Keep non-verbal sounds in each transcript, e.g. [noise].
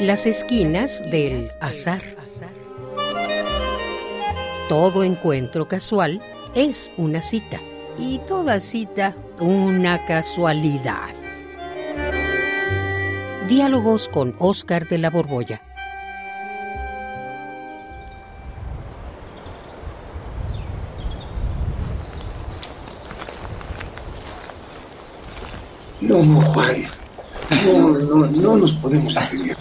Las esquinas del azar. Todo encuentro casual es una cita y toda cita una casualidad. Diálogos con Oscar de la Borbolla. No, Juan. No, no, no nos podemos detener.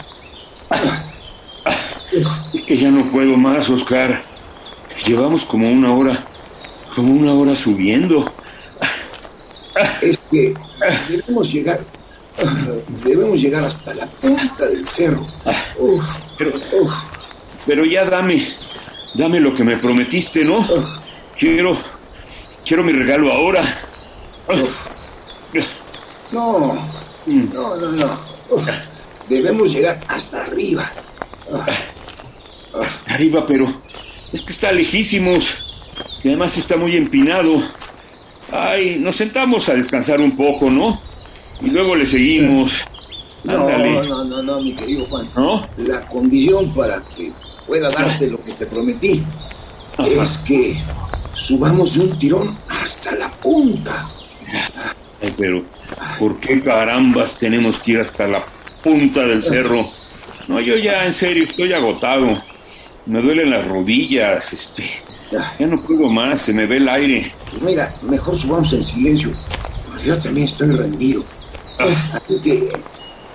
Es que ya no puedo más, Oscar. Llevamos como una hora, como una hora subiendo. Es que debemos llegar, debemos llegar hasta la punta del cerro. Uf, Pero, uf, pero ya dame, dame lo que me prometiste, ¿no? Quiero, quiero mi regalo ahora. no, no, no, no. Debemos llegar hasta arriba. Arriba, pero es que está lejísimos. Y además está muy empinado. Ay, nos sentamos a descansar un poco, ¿no? Y luego le seguimos. No, Ándale. no, no, no, mi querido Juan. ¿No? La condición para que pueda darte lo que te prometí Ajá. es que subamos de un tirón hasta la punta. Ay, pero, ¿por qué carambas tenemos que ir hasta la punta del cerro? No, yo ya en serio estoy agotado. Me duelen las rodillas, este. Ya no puedo más, se me ve el aire. Pues mira, mejor subamos en silencio. porque Yo también estoy rendido. Ah. Así que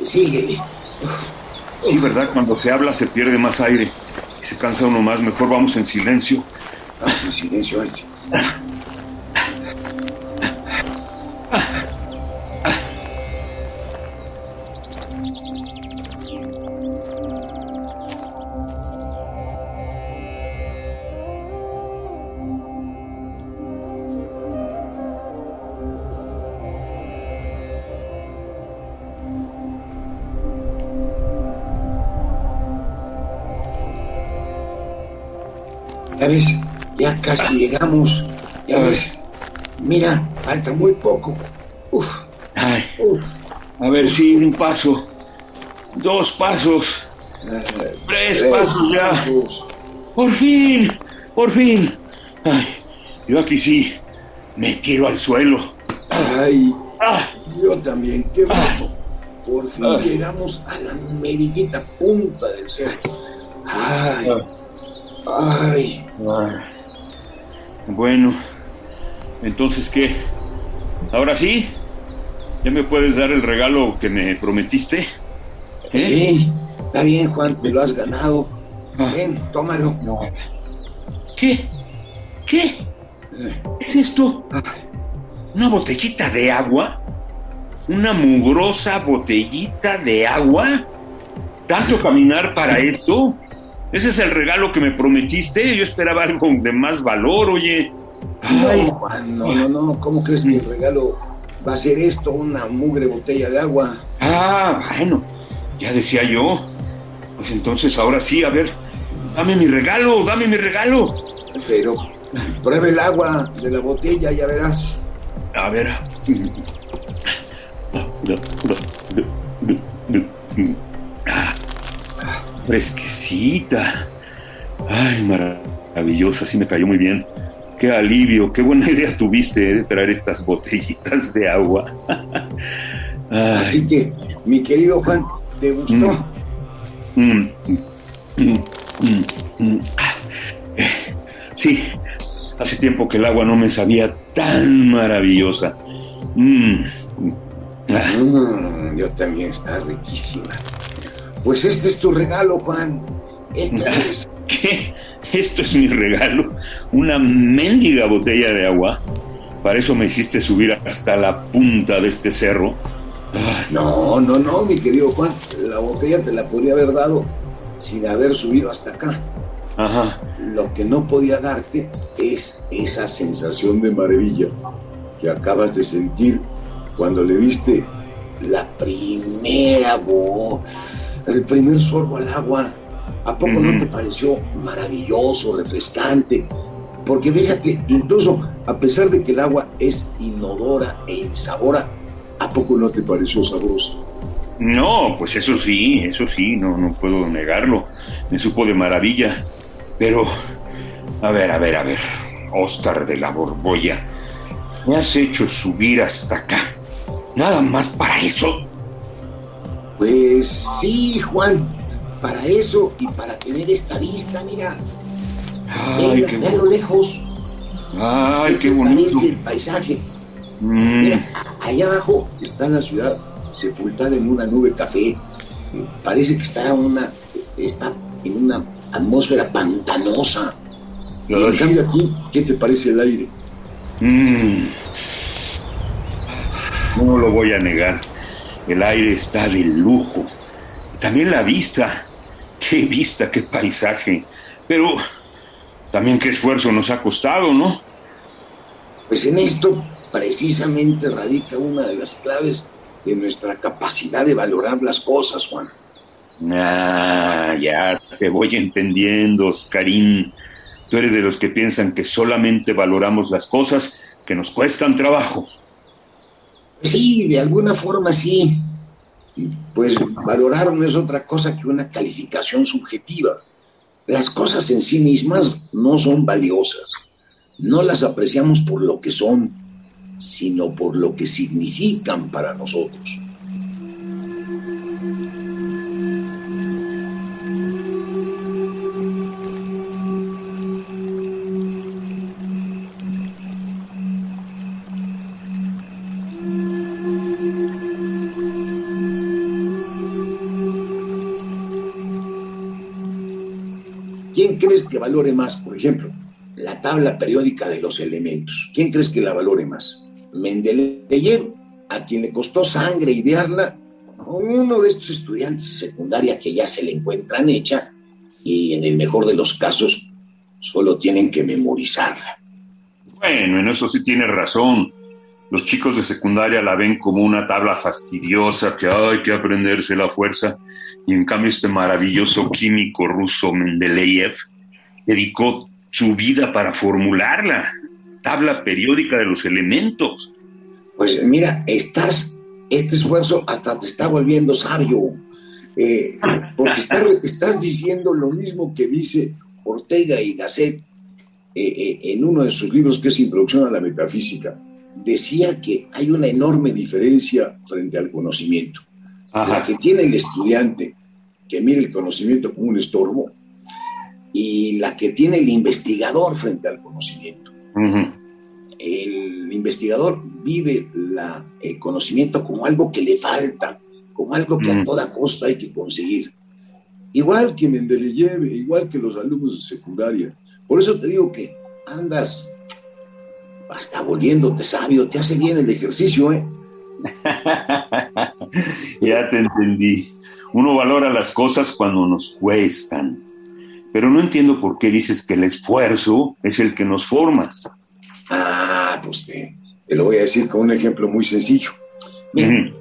síguele. Sí, ¿verdad? Cuando se habla se pierde más aire y se cansa uno más. Mejor vamos en silencio. Ah, en silencio, Archie. Ya ves, ya casi llegamos. Ya ves. Mira, falta muy poco. Uf, Ay, uf. a ver, sí, un paso. Dos pasos. Eh, Tres pasos ya. pasos. Por fin, por fin. Ay, yo aquí sí me quiero al suelo. Ay, Ah, yo también, qué bueno. Por fin llegamos a la meridita punta del cerro. Ay, ay. ay. Bueno, entonces, ¿qué? ¿Ahora sí? ¿Ya me puedes dar el regalo que me prometiste? ¿Eh? Ven, está bien, Juan, te lo has ganado. Ah. Ven, tómalo. ¿Qué? ¿Qué? ¿Es esto? ¿Una botellita de agua? ¿Una mugrosa botellita de agua? ¿Tanto caminar para esto? ¿Ese es el regalo que me prometiste? Yo esperaba algo de más valor, oye. Ay, No, no, no, no. ¿Cómo crees que el regalo va a ser esto? Una mugre botella de agua. Ah, bueno, ya decía yo. Pues entonces ahora sí, a ver, dame mi regalo, dame mi regalo. Pero prueba el agua de la botella, ya verás. A ver. Fresquecita. Ay, maravillosa, sí me cayó muy bien. Qué alivio, qué buena [laughs] idea tuviste eh, de traer estas botellitas de agua. [laughs] Así que, mi querido Juan, ¿te gustó? Mm. mm, mm. Ah, eh, Sí, hace tiempo que el agua no me sabía tan maravillosa. Ah, yo también está riquísima. Pues este es tu regalo, Juan. Esta [laughs] es. ¿Qué? Esto es mi regalo. Una mendiga botella de agua. Para eso me hiciste subir hasta la punta de este cerro. Ay, No, no, no, mi querido Juan. La botella te la podría haber dado sin haber subido hasta acá. Ajá. Lo que no podía darte es esa sensación de maravilla que acabas de sentir cuando le diste la primera voz, el primer sorbo al agua. ¿A poco no te pareció maravilloso, refrescante? Porque fíjate, incluso a pesar de que el agua es inodora e insabora, ¿a poco no te pareció sabroso? No, pues eso sí, eso sí, no, no puedo negarlo. Me supo de maravilla. Pero, a ver, a ver, a ver. Oscar de la Borbolla, me has hecho subir hasta acá. ¿Nada más para eso? Pues sí, Juan. Para eso y para tener esta vista, mira. Ay, qué lo lejos. Ay, qué bonito. El paisaje. Mm, Mira, allá abajo está la ciudad sepultada en una nube café. Parece que está, una, está en una atmósfera pantanosa. Y en cambio aquí, ¿qué te parece el aire? mm. No lo voy a negar. El aire está de lujo. También la vista. Qué vista, qué paisaje. Pero también qué esfuerzo nos ha costado, ¿no? Pues en esto precisamente radica una de las claves de nuestra capacidad de valorar las cosas, Juan. Ah, ya te voy entendiendo, Oscarín. Tú eres de los que piensan que solamente valoramos las cosas que nos cuestan trabajo. Sí, de alguna forma sí. Pues valorar no es otra cosa que una calificación subjetiva. Las cosas en sí mismas no son valiosas. No las apreciamos por lo que son, sino por lo que significan para nosotros. ¿Quién crees que valore más, por ejemplo, la tabla periódica de los elementos? ¿Quién crees que la valore más? ¿Mendeleev, a quien le costó sangre idearla, o uno de estos estudiantes de secundaria que ya se le encuentran hecha y en el mejor de los casos solo tienen que memorizarla? Bueno, en eso sí tienes razón. Los chicos de secundaria la ven como una tabla fastidiosa que hay que aprenderse la fuerza. Y en cambio este maravilloso químico ruso Mendeleev dedicó su vida para formularla. Tabla periódica de los elementos. Pues mira, estás, este esfuerzo hasta te está volviendo sabio, eh, porque está- estás diciendo lo mismo que dice Ortega y Gasset eh, eh, en uno de sus libros que es Introducción a la Metafísica. Decía que hay una enorme diferencia frente al conocimiento. La que tiene el estudiante, que mira el conocimiento como un estorbo, y la que tiene el investigador frente al conocimiento el investigador vive la- el conocimiento como algo que le falta, como algo que a Mm. toda costa hay que conseguir. Igual que Mendeleev, igual que los alumnos de secundaria. Por eso te digo que andas hasta volviéndote sabio, te hace bien el ejercicio, ¿eh? [laughs] ya te entendí. Uno valora las cosas cuando nos cuestan. Pero no entiendo por qué dices que el esfuerzo es el que nos forma. Ah, pues te, te lo voy a decir con un ejemplo muy sencillo. Mira,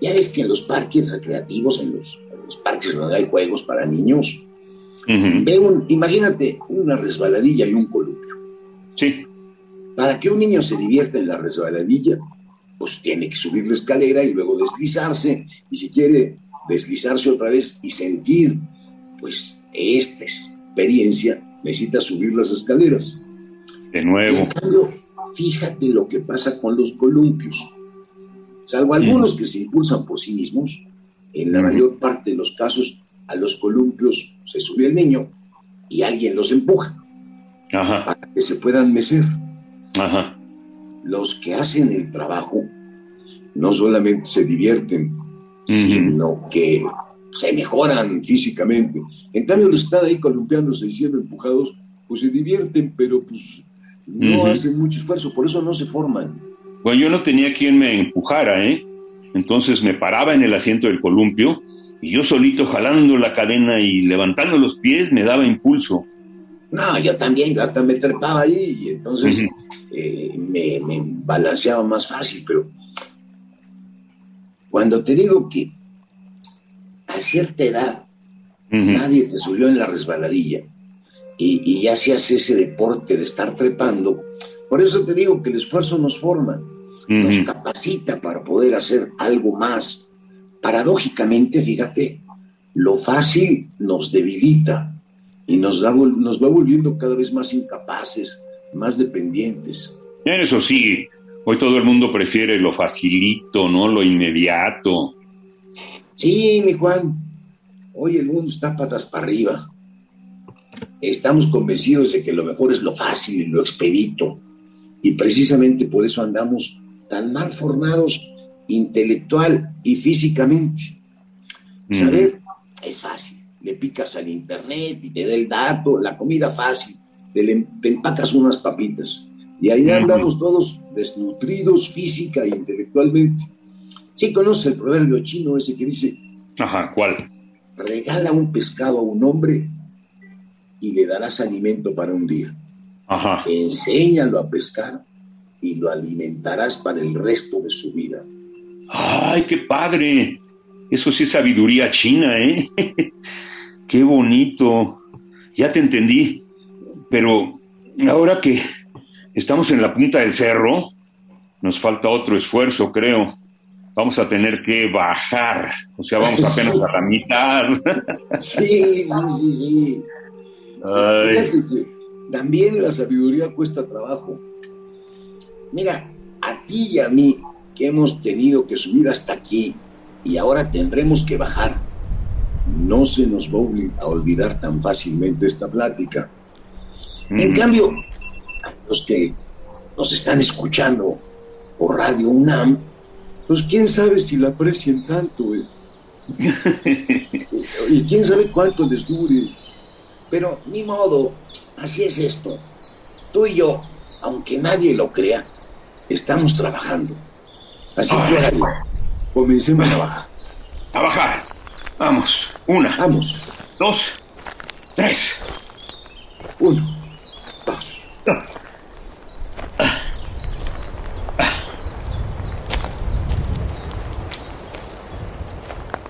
ya ves que en los parques recreativos, en los, en los parques donde hay juegos para niños, Ujú. ve un, imagínate una resbaladilla y un columpio. Sí. Para que un niño se divierta en la resbaladilla, pues tiene que subir la escalera y luego deslizarse. Y si quiere deslizarse otra vez y sentir, pues, esta experiencia, necesita subir las escaleras. De nuevo. cambio, fíjate lo que pasa con los columpios. Salvo algunos que se impulsan por sí mismos, en la mayor parte de los casos, a los columpios se sube el niño y alguien los empuja Ajá, para que se puedan mecer. Ajá. los que hacen el trabajo no solamente se divierten, sino que se mejoran físicamente. En cambio, los que están ahí columpiándose y siendo empujados, pues se divierten, pero pues no hacen mucho esfuerzo, por eso no se forman. Bueno, yo no tenía quien me empujara, ¿eh? Entonces me paraba en el asiento del columpio y yo solito jalando la cadena y levantando los pies me daba impulso. No, yo también, hasta me trepaba ahí y entonces. Eh, me, me balanceaba más fácil, pero cuando te digo que a cierta edad nadie te subió en la resbaladilla y, y ya se hace ese deporte de estar trepando. Por eso te digo que el esfuerzo nos forma, nos capacita para poder hacer algo más, paradójicamente, fíjate, lo fácil nos debilita y nos, nos va volviendo cada vez más incapaces, más dependientes. Eso sí, hoy todo el mundo prefiere lo facilito, ¿no? Lo inmediato. Sí, mi Juan, hoy el mundo está patas para arriba. Estamos convencidos de que lo mejor es lo fácil y lo expedito. Y precisamente por eso andamos tan mal formados intelectual y físicamente. Saber es fácil. Le picas al internet y te da el dato, la comida fácil. Te, empacas unas papitas. Y ahí andamos todos desnutridos física e intelectualmente. Sí conoces el proverbio chino ese que dice... Ajá, ¿cuál? Regala un pescado a un hombre y le darás alimento para un día. Ajá. Enséñalo a pescar y lo alimentarás para el resto de su vida. ¡Ay, qué padre! Eso sí es sabiduría china, ¿eh? [laughs] qué bonito. Ya te entendí. Pero ahora que estamos en la punta del cerro, nos falta otro esfuerzo, creo. Vamos a tener que bajar. O sea, vamos apenas a la mitad. [laughs] sí, sí, sí, sí. Fíjate que también la sabiduría cuesta trabajo. Mira, a ti y a mí, que hemos tenido que subir hasta aquí y ahora tendremos que bajar, no se nos va a olvidar tan fácilmente esta plática. En cambio, los que nos están escuchando por Radio UNAM, pues quién sabe si la aprecien tanto, eh? [laughs] y quién sabe cuánto les dure. Pero ni modo, así es esto. Tú y yo, aunque nadie lo crea, estamos trabajando. Así que comencemos a bajar. A bajar. Vamos. Una. Vamos. Dos. Tres. Uno.